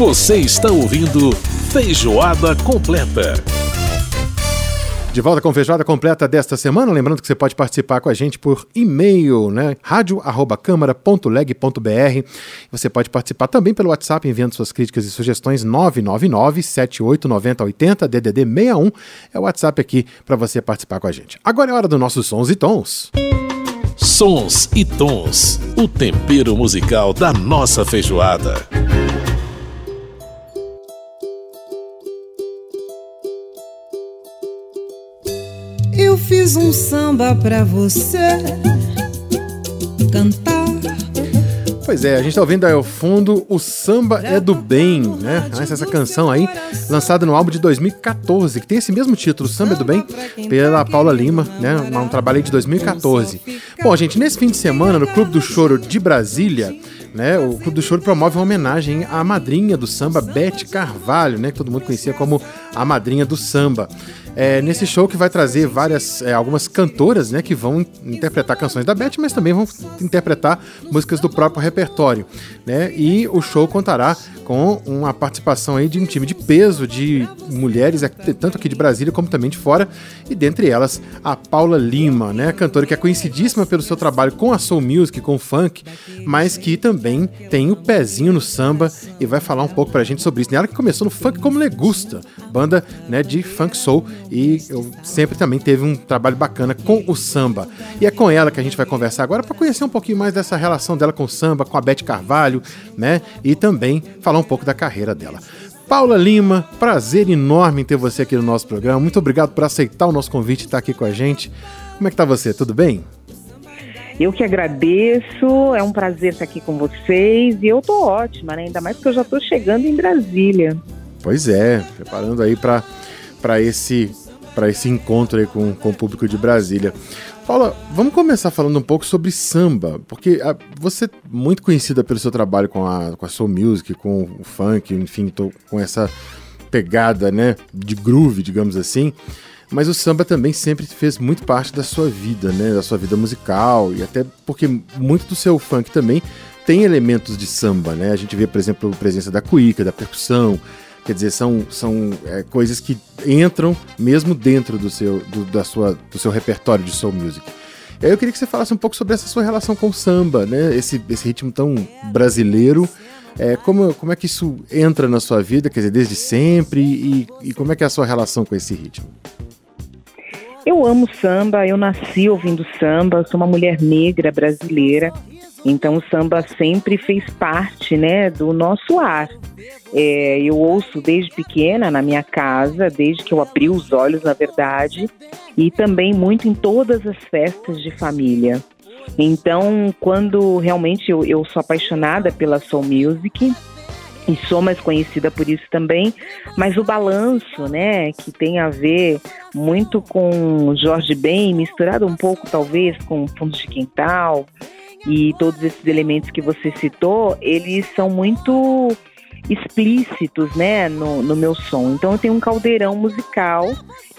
Você está ouvindo Feijoada Completa. De volta com Feijoada Completa desta semana, lembrando que você pode participar com a gente por e-mail, né? radio@câmara.leg.br. Você pode participar também pelo WhatsApp enviando suas críticas e sugestões 999 789080 DDD 61 é o WhatsApp aqui para você participar com a gente. Agora é hora dos nossos sons e tons. Sons e tons, o tempero musical da nossa feijoada. Eu fiz um samba pra você cantar. Pois é, a gente tá ouvindo aí ao fundo O Samba é do Bem, né? Essa canção aí, lançada no álbum de 2014, que tem esse mesmo título, Samba é do Bem, pela Paula Lima, né? Um trabalho aí de 2014. Bom, gente, nesse fim de semana, no Clube do Choro de Brasília, né, o Clube do Choro promove uma homenagem à madrinha do samba, Bete Carvalho, né, que todo mundo conhecia como a madrinha do samba. É, nesse show que vai trazer várias, é, algumas cantoras, né, que vão interpretar canções da Beth, mas também vão interpretar músicas do próprio repertório, né? E o show contará com uma participação aí de um time de peso de mulheres, tanto aqui de Brasília como também de fora, e dentre elas a Paula Lima, né, cantora que é conhecidíssima pelo seu trabalho com a soul music, com o funk, mas que também tem o pezinho no samba e vai falar um pouco pra gente sobre isso. Ela que começou no funk como Legusta, banda, né, de funk soul e eu sempre também teve um trabalho bacana com o samba. E é com ela que a gente vai conversar agora para conhecer um pouquinho mais dessa relação dela com o samba, com a Beth Carvalho, né? E também falar um pouco da carreira dela. Paula Lima, prazer enorme ter você aqui no nosso programa. Muito obrigado por aceitar o nosso convite e estar aqui com a gente. Como é que tá você? Tudo bem? Eu que agradeço, é um prazer estar aqui com vocês e eu tô ótima, né? Ainda mais porque eu já tô chegando em Brasília. Pois é, preparando aí para para esse para esse encontro aí com, com o público de Brasília. Paula, vamos começar falando um pouco sobre samba, porque a, você é muito conhecida pelo seu trabalho com a, com a soul music, com o funk, enfim, tô com essa pegada, né, de groove, digamos assim. Mas o samba também sempre fez muito parte da sua vida, né, da sua vida musical e até porque muito do seu funk também tem elementos de samba, né? A gente vê, por exemplo, a presença da cuíca, da percussão, Quer dizer, são, são é, coisas que entram mesmo dentro do seu, do, da sua, do seu repertório de soul music. E aí eu queria que você falasse um pouco sobre essa sua relação com o samba, né? Esse, esse ritmo tão brasileiro. É, como, como é que isso entra na sua vida, quer dizer, desde sempre? E, e como é que é a sua relação com esse ritmo? Eu amo samba, eu nasci ouvindo samba, sou uma mulher negra brasileira, então o samba sempre fez parte né, do nosso ar. É, eu ouço desde pequena na minha casa, desde que eu abri os olhos, na verdade, e também muito em todas as festas de família. Então, quando realmente eu, eu sou apaixonada pela soul music, e sou mais conhecida por isso também, mas o balanço, né, que tem a ver muito com Jorge Ben, misturado um pouco talvez com Fundo de Quintal e todos esses elementos que você citou, eles são muito explícitos, né, no, no meu som. Então eu tenho um caldeirão musical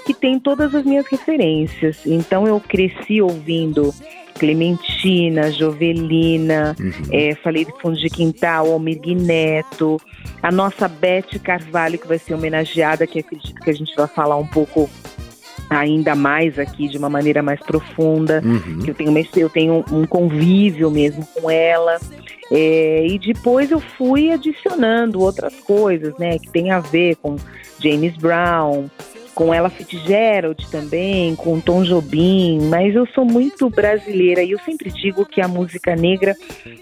que tem todas as minhas referências. Então eu cresci ouvindo Clementina, Jovelina, uhum. é, falei de Fundo de Quintal, Almir Neto, a nossa Beth Carvalho, que vai ser homenageada, que acredito que a gente vai falar um pouco ainda mais aqui de uma maneira mais profunda, uhum. que eu tenho, eu tenho um convívio mesmo com ela. É, e depois eu fui adicionando outras coisas, né, que tem a ver com James Brown, com Ella Fitzgerald também, com Tom Jobim, mas eu sou muito brasileira e eu sempre digo que a música negra,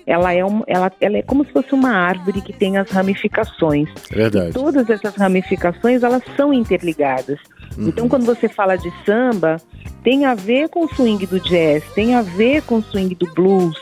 ela é, um, ela, ela é como se fosse uma árvore que tem as ramificações. Verdade. E todas essas ramificações, elas são interligadas. Uhum. Então, quando você fala de samba, tem a ver com o swing do jazz, tem a ver com o swing do blues,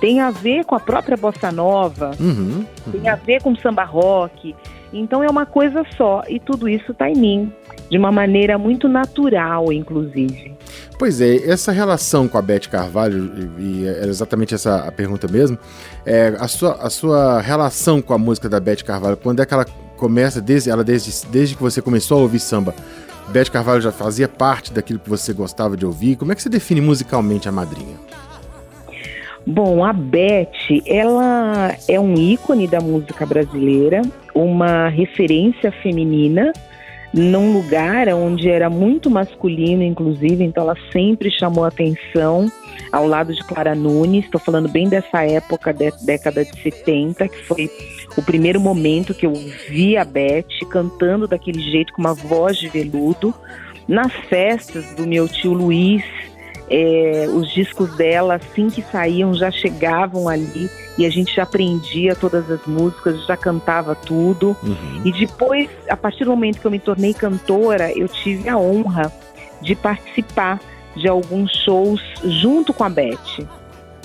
tem a ver com a própria bossa nova, uhum, uhum. tem a ver com o samba rock. Então é uma coisa só e tudo isso está em mim, de uma maneira muito natural, inclusive. Pois é, essa relação com a Beth Carvalho, e era exatamente essa a pergunta mesmo, é, a, sua, a sua relação com a música da Beth Carvalho, quando é que ela começa, desde, ela desde, desde que você começou a ouvir samba, Beth Carvalho já fazia parte daquilo que você gostava de ouvir? Como é que você define musicalmente a madrinha? Bom, a Beth, ela é um ícone da música brasileira, uma referência feminina num lugar onde era muito masculino, inclusive, então ela sempre chamou atenção ao lado de Clara Nunes. Estou falando bem dessa época, de, década de 70, que foi o primeiro momento que eu vi a Beth cantando daquele jeito, com uma voz de veludo. Nas festas do meu tio Luiz, é, os discos dela, assim que saíam, já chegavam ali e a gente já aprendia todas as músicas, já cantava tudo. Uhum. E depois, a partir do momento que eu me tornei cantora, eu tive a honra de participar de alguns shows junto com a Beth.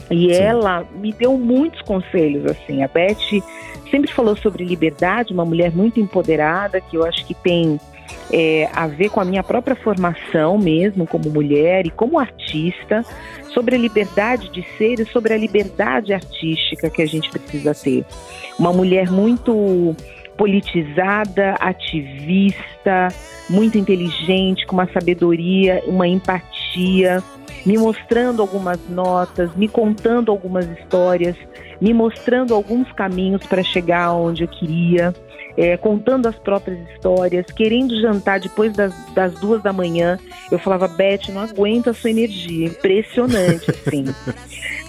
E Sim. ela me deu muitos conselhos, assim. A Beth sempre falou sobre liberdade, uma mulher muito empoderada, que eu acho que tem é, a ver com a minha própria formação mesmo como mulher e como artista, sobre a liberdade de ser e sobre a liberdade artística que a gente precisa ter. Uma mulher muito politizada, ativista, muito inteligente, com uma sabedoria, uma empatia, me mostrando algumas notas, me contando algumas histórias, me mostrando alguns caminhos para chegar onde eu queria é, contando as próprias histórias, querendo jantar depois das, das, duas da manhã. Eu falava, Beth, não aguento a sua energia, impressionante, assim.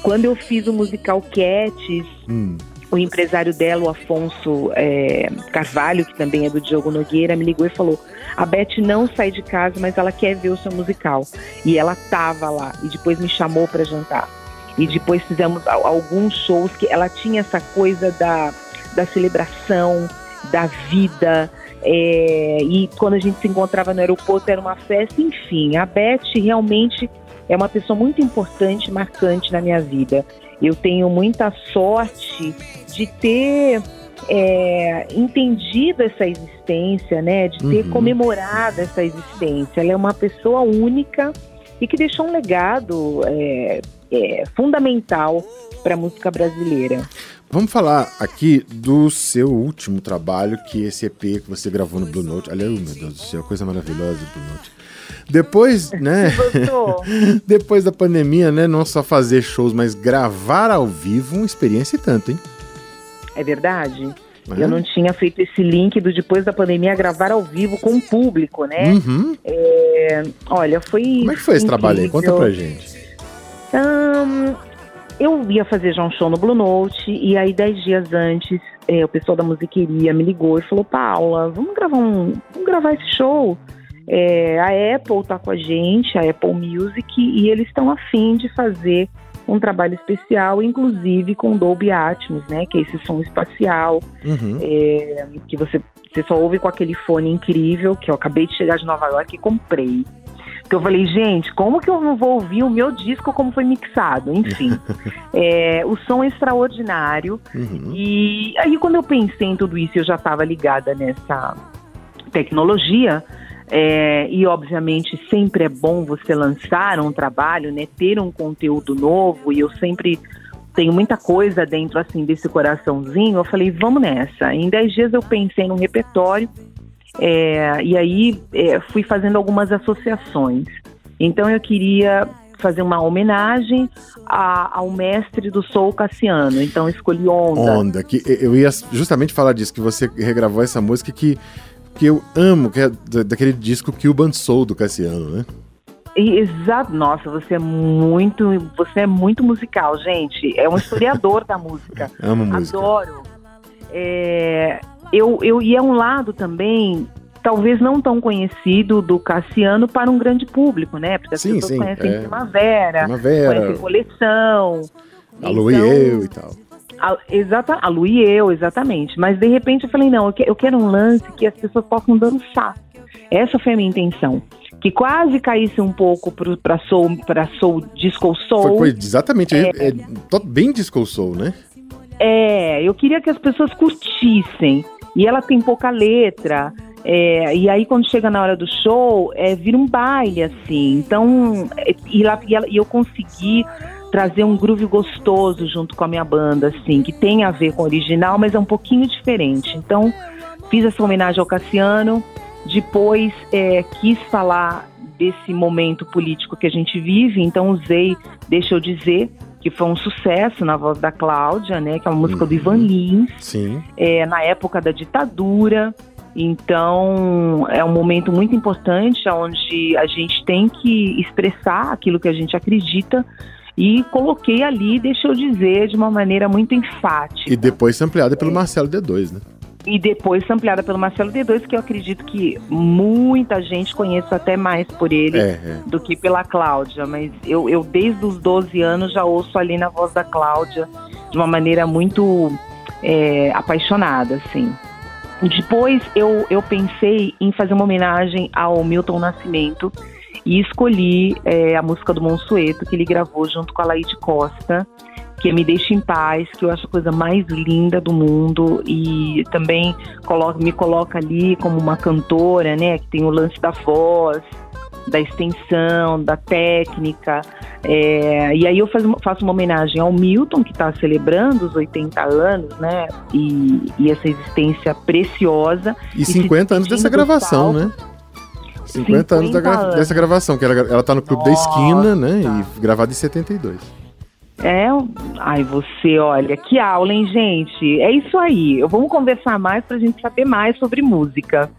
Quando eu fiz o musical Cats, hum. o empresário dela, o Afonso é, Carvalho, que também é do Diogo Nogueira, me ligou e falou: a Beth não sai de casa, mas ela quer ver o seu musical. E ela tava lá e depois me chamou para jantar. E depois fizemos alguns shows que ela tinha essa coisa da, da celebração, da vida. É, e quando a gente se encontrava no aeroporto era uma festa, enfim. A Beth realmente é uma pessoa muito importante, marcante na minha vida. Eu tenho muita sorte de ter é, entendido essa existência, né? De ter uhum. comemorado essa existência. Ela é uma pessoa única e que deixou um legado é, é fundamental para a música brasileira. Vamos falar aqui do seu último trabalho, que é esse EP que você gravou no Blue Note. Aliás, meu Deus do céu, coisa maravilhosa do Blue Note. Depois, né? depois da pandemia, né? Não só fazer shows, mas gravar ao vivo, uma experiência e tanto, hein? É verdade. É. Eu não tinha feito esse link do depois da pandemia gravar ao vivo com o público, né? Uhum. É, olha, foi. Como é que foi esse trabalho aí? Conta pra gente. Um, eu ia fazer já um show no Blue Note e aí dez dias antes é, o pessoal da musiqueria me ligou e falou Paula, vamos gravar um, vamos gravar esse show. É, a Apple tá com a gente, a Apple Music e eles estão afim de fazer um trabalho especial, inclusive com Dolby Atmos, né? Que é esse som espacial uhum. é, que você, você só ouve com aquele fone incrível que eu acabei de chegar de Nova York e comprei. Que eu falei, gente, como que eu não vou ouvir o meu disco como foi mixado? Enfim, é, o som é extraordinário. Uhum. E aí, quando eu pensei em tudo isso, eu já estava ligada nessa tecnologia. É, e obviamente sempre é bom você lançar um trabalho, né, ter um conteúdo novo. E eu sempre tenho muita coisa dentro assim desse coraçãozinho. Eu falei, vamos nessa. Em 10 dias eu pensei num repertório é, e aí é, fui fazendo algumas associações. Então eu queria fazer uma homenagem a, ao mestre do Soul Cassiano. Então escolhi Onda. Onda, que eu ia justamente falar disso, que você regravou essa música que, que eu amo, que é daquele disco Cuban Soul do Cassiano, né? Exato, nossa, você é muito, você é muito musical, gente. É um historiador da música. Amo música. Adoro. É, eu, eu e é um lado também talvez não tão conhecido do Cassiano para um grande público, né? Porque as sim, pessoas sim, conhecem é. Primavera, Primavera, conhecem Coleção. A então, e eu e tal. A, exata, a Lu e eu, exatamente. Mas de repente eu falei, não, eu, que, eu quero um lance que as pessoas possam dançar. Essa foi a minha intenção. Que quase caísse um pouco para soul, para soul, disco soul. Foi, foi exatamente, é, é, é, bem disco soul, né? É, eu queria que as pessoas curtissem. E ela tem pouca letra. É, e aí quando chega na hora do show, é, vira um baile, assim. Então, é, e, lá, e, ela, e eu consegui trazer um groove gostoso junto com a minha banda, assim, que tem a ver com o original, mas é um pouquinho diferente. Então, fiz essa homenagem ao Cassiano, depois é, quis falar desse momento político que a gente vive, então usei Deixa Eu Dizer, que foi um sucesso na voz da Cláudia, né? Que é uma música Uhum. do Ivan Lins, Sim. é, na época da ditadura. Então, é um momento muito importante onde a gente tem que expressar aquilo que a gente acredita. E coloquei ali, deixa eu dizer, de uma maneira muito enfática. E depois ampliada pelo Marcelo D2, né? E depois ampliada pelo Marcelo D2, que eu acredito que muita gente conheça até mais por ele É, é. do que pela Cláudia. Mas eu, eu, desde os 12 anos, já ouço ali na voz da Cláudia de uma maneira muito é, apaixonada, assim. Depois eu, eu pensei em fazer uma homenagem ao Milton Nascimento e escolhi é, a música do Monsueto, que ele gravou junto com a Laide Costa, que Me Deixa em Paz, que eu acho a coisa mais linda do mundo e também coloca, me coloca ali como uma cantora, né, que tem o lance da voz, da extensão, da técnica. É, e aí eu faço, uma homenagem ao Milton, que está celebrando os 80 anos, né? E, e essa existência preciosa. E se 50 anos dessa gravação, né? 50, anos, da gra- 50 dessa gravação, que ela, ela tá no Clube da Nossa. Esquina, né? E gravada em 72. É, ai, você, olha, que aula, hein, gente? É isso aí. Vamos conversar mais pra gente saber mais sobre música.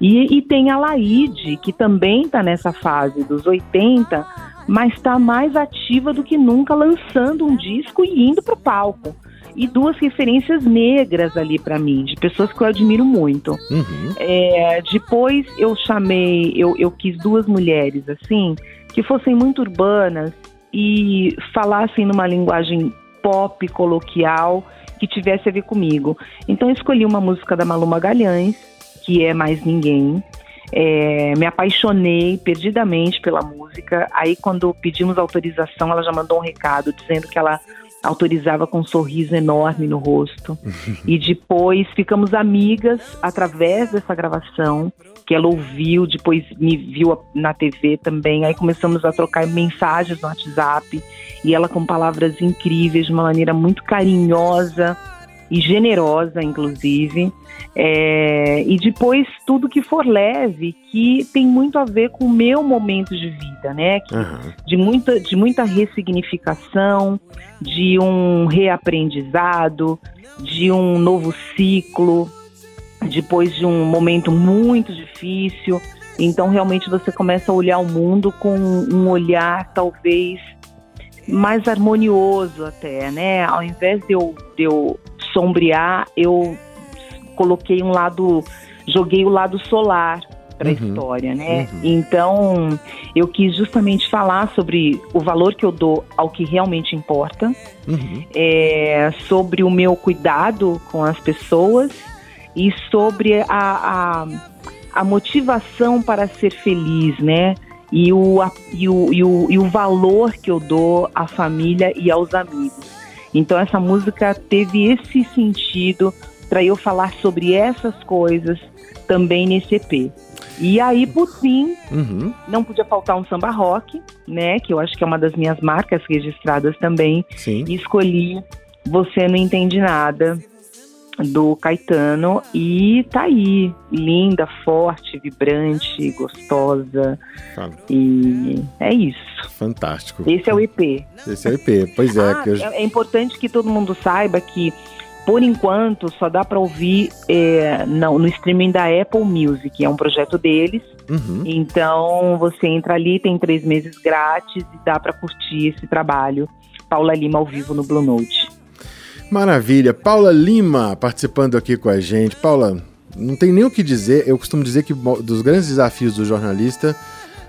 E, e tem a Laide, que também tá nessa fase dos 80, mas tá mais ativa do que nunca, lançando um disco e indo pro palco. E duas referências negras ali pra mim, de pessoas que eu admiro muito. Uhum. É, depois eu chamei, eu, eu quis duas mulheres assim, que fossem muito urbanas e falassem numa linguagem pop, coloquial, que tivesse a ver comigo. Então escolhi uma música da Malu Magalhães, que é Mais Ninguém. É, me apaixonei perdidamente pela música. Aí, quando pedimos autorização, ela já mandou um recado dizendo que ela autorizava com um sorriso enorme no rosto. e depois ficamos amigas através dessa gravação, que ela ouviu, depois me viu na TV também. Aí começamos a trocar mensagens no WhatsApp. E ela com palavras incríveis, de uma maneira muito carinhosa e generosa, inclusive. É, e depois tudo que for leve, que tem muito a ver com o meu momento de vida, né? Que Aham. de muita, de muita ressignificação, de um reaprendizado, de um novo ciclo, depois de um momento muito difícil. Então, realmente, você começa a olhar o mundo com um olhar, talvez, mais harmonioso até, né? Ao invés de eu, de eu sombrear, eu coloquei um lado, joguei o lado solar para a Uhum, história, né? uhum. Então, eu quis justamente falar sobre o valor que eu dou ao que realmente importa, Uhum. é, sobre o meu cuidado com as pessoas e sobre a, a, a motivação para ser feliz, né? E o, a- e, o, e, o, e o valor que eu dou à família e aos amigos. Então essa música teve esse sentido para eu falar sobre essas coisas também nesse EP. E aí, por fim, Uhum. não podia faltar um samba rock, né? Que eu acho que é uma das minhas marcas registradas também Sim. e escolhi Você Não Entende Nada, do Caetano, e tá aí, linda, forte, vibrante, gostosa, e é isso. Fantástico. Esse é o EP. Esse é o EP. Pois é, Ah, eu... é, é importante que todo mundo saiba que, por enquanto, só dá para ouvir é, não, no streaming da Apple Music, é um projeto deles, Uhum. então você entra ali, tem três meses grátis e dá para curtir esse trabalho. Paula Lima ao vivo no Blue Note. Maravilha. Paula Lima participando aqui com a gente. Paula, não tem nem o que dizer. Eu costumo dizer que dos grandes desafios do jornalista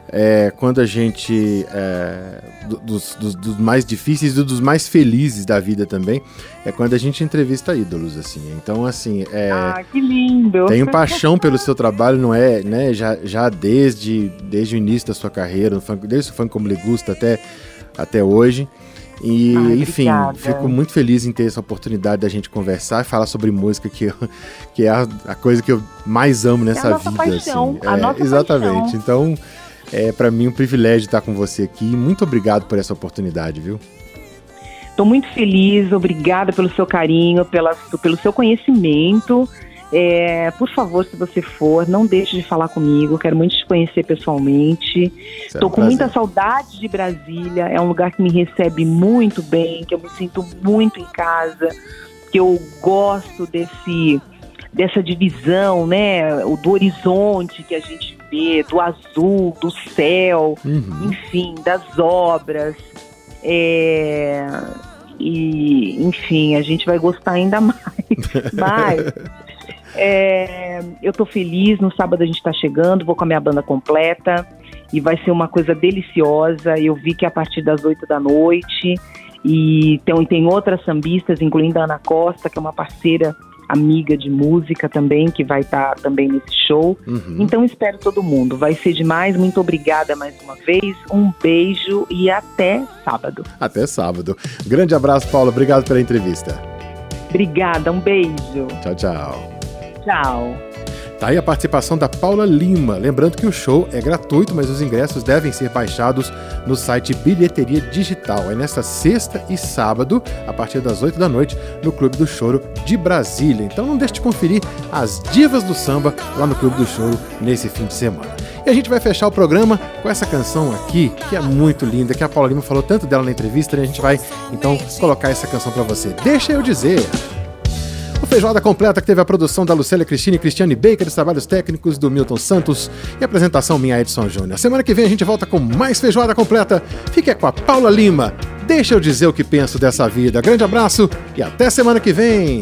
é quando a gente. é, do- dos, dos- dos mais difíceis e dos mais felizes da vida também, é quando a gente entrevista ídolos, assim. Então, assim, é. Ah, que lindo! Tenho paixão pelo seu trabalho, não é, né? Já, já desde, desde o início da sua carreira, desde o funk como lhe gusta até, até hoje. E, Ai, enfim, fico muito feliz em ter essa oportunidade da gente conversar e falar sobre música, que, eu- que é a, a coisa que eu mais amo nessa nossa vida. paixão, assim. a É, nossa exatamente. paixão. Então, é para mim um privilégio estar com você aqui. Muito obrigado por essa oportunidade, viu? Estou muito feliz, obrigada pelo seu carinho, pela, pelo seu conhecimento. É, por favor, se você for, não deixe de falar comigo. Quero muito te conhecer pessoalmente. Estou com muita saudade de Brasília. É um lugar que me recebe muito bem, que eu me sinto muito em casa, que eu gosto desse dessa divisão, né, o do horizonte que a gente vê, do azul, do céu, uhum. enfim, das obras. É, e, enfim, a gente vai gostar ainda mais. Mas é, eu tô feliz, no sábado a gente tá chegando, vou com a minha banda completa e vai ser uma coisa deliciosa. Eu vi que é a partir das oito da noite e tem, tem outras sambistas, incluindo a Ana Costa, que é uma parceira amiga de música também, que vai estar tá também nesse show. Uhum. Então espero todo mundo. Vai ser demais. Muito obrigada mais uma vez. Um beijo e até sábado. Até sábado. Grande abraço, Paula. Obrigado pela entrevista. Obrigada. Um beijo. Tchau, tchau. Tchau. Tá aí a participação da Paula Lima. Lembrando que o show é gratuito, mas os ingressos devem ser baixados no site Bilheteria Digital. É nesta sexta e sábado, a partir das 8 da noite, no Clube do Choro de Brasília. Então não deixe de conferir as divas do samba lá no Clube do Choro nesse fim de semana. E a gente vai fechar o programa com essa canção aqui, que é muito linda, que a Paula Lima falou tanto dela na entrevista, e a gente vai então colocar essa canção para você. Deixa eu dizer. Feijoada Completa que teve a produção da Lucélia Cristina e Cristiane Baker, os trabalhos técnicos do Milton Santos e a apresentação minha Edson Júnior. Semana que vem a gente volta com mais Feijoada Completa. Fique com a Paula Lima. Deixa eu dizer o que penso dessa vida. Grande abraço e até semana que vem.